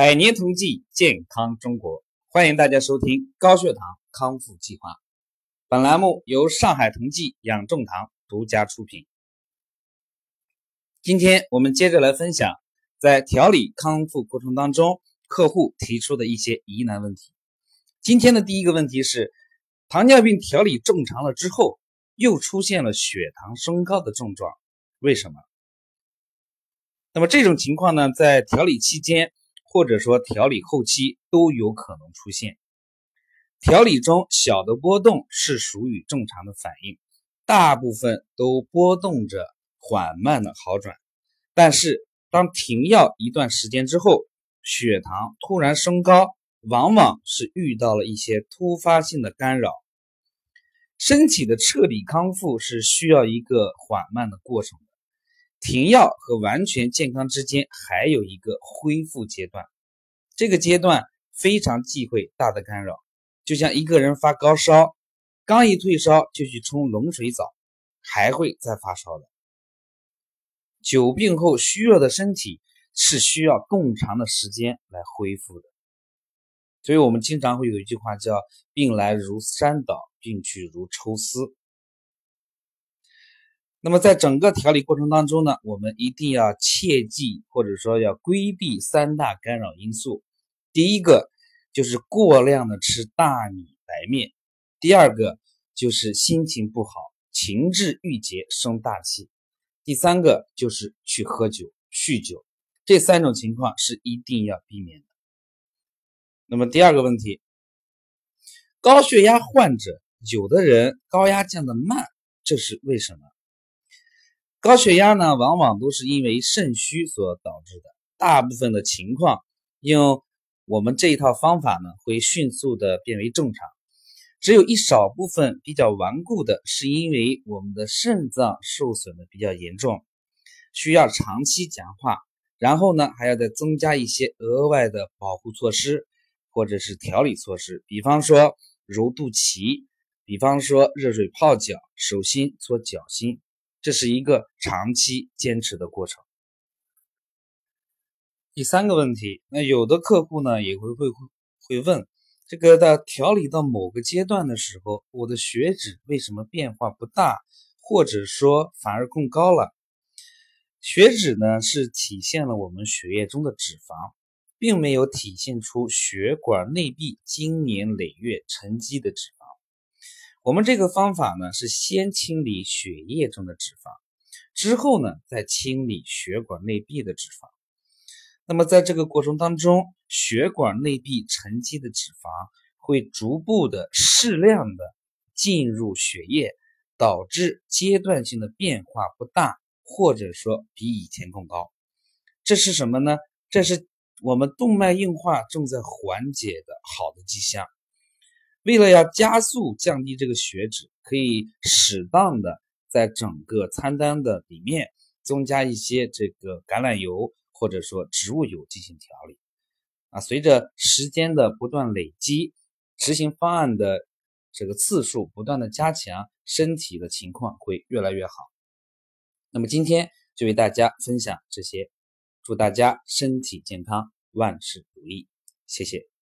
百年同济，健康中国，欢迎大家收听高血糖康复计划。本栏目由上海同济养正堂独家出品。今天我们接着来分享，在调理康复过程当中，客户提出的一些疑难问题。今天的第一个问题是，糖尿病调理正常了之后，又出现了血糖升高的症状，为什么？那么这种情况呢，在调理期间或者说调理后期都有可能出现。调理中小的波动是属于正常的反应，大部分都波动着缓慢的好转。但是当停药一段时间之后，血糖突然升高，往往是遇到了一些突发性的干扰。身体的彻底康复是需要一个缓慢的过程。停药和完全健康之间还有一个恢复阶段，这个阶段非常忌讳大的干扰。就像一个人发高烧，刚一退烧就去冲冷水澡，还会再发烧的。久病后虚弱的身体是需要更长的时间来恢复的，所以我们经常会有一句话叫“病来如山倒，病去如抽丝”。那么在整个调理过程当中呢，我们一定要切记，或者说要规避三大干扰因素。第一个就是过量的吃大米白面；第二个就是心情不好，情志郁结生大气；第三个就是去喝酒、酗酒。这三种情况是一定要避免的。那么第二个问题，高血压患者有的人高压降的慢，这是为什么？高血压呢，往往都是因为肾虚所导致的。大部分的情况，用我们这一套方法呢，会迅速的变为正常。只有一少部分比较顽固的，是因为我们的肾脏受损的比较严重，需要长期讲化，然后呢，还要再增加一些额外的保护措施，或者是调理措施，比方说揉肚脐，比方说热水泡脚，手心搓脚心。这是一个长期坚持的过程。第三个问题，那有的客户呢也会会会问，这个在调理到某个阶段的时候，我的血脂为什么变化不大，或者说反而更高了？血脂呢是体现了我们血液中的脂肪，并没有体现出血管内壁经年累月沉积的脂肪。我们这个方法呢，是先清理血液中的脂肪，之后呢，再清理血管内壁的脂肪。那么在这个过程当中，血管内壁沉积的脂肪会逐步的、适量的进入血液，导致阶段性的变化不大，或者说比以前更高。这是什么呢？这是我们动脉硬化正在缓解的好的迹象。为了要加速降低这个血脂，可以适当的在整个餐单的里面增加一些这个橄榄油或者说植物油进行调理。啊，随着时间的不断累积，执行方案的这个次数不断的加强，身体的情况会越来越好。那么今天就为大家分享这些，祝大家身体健康，万事如意，谢谢。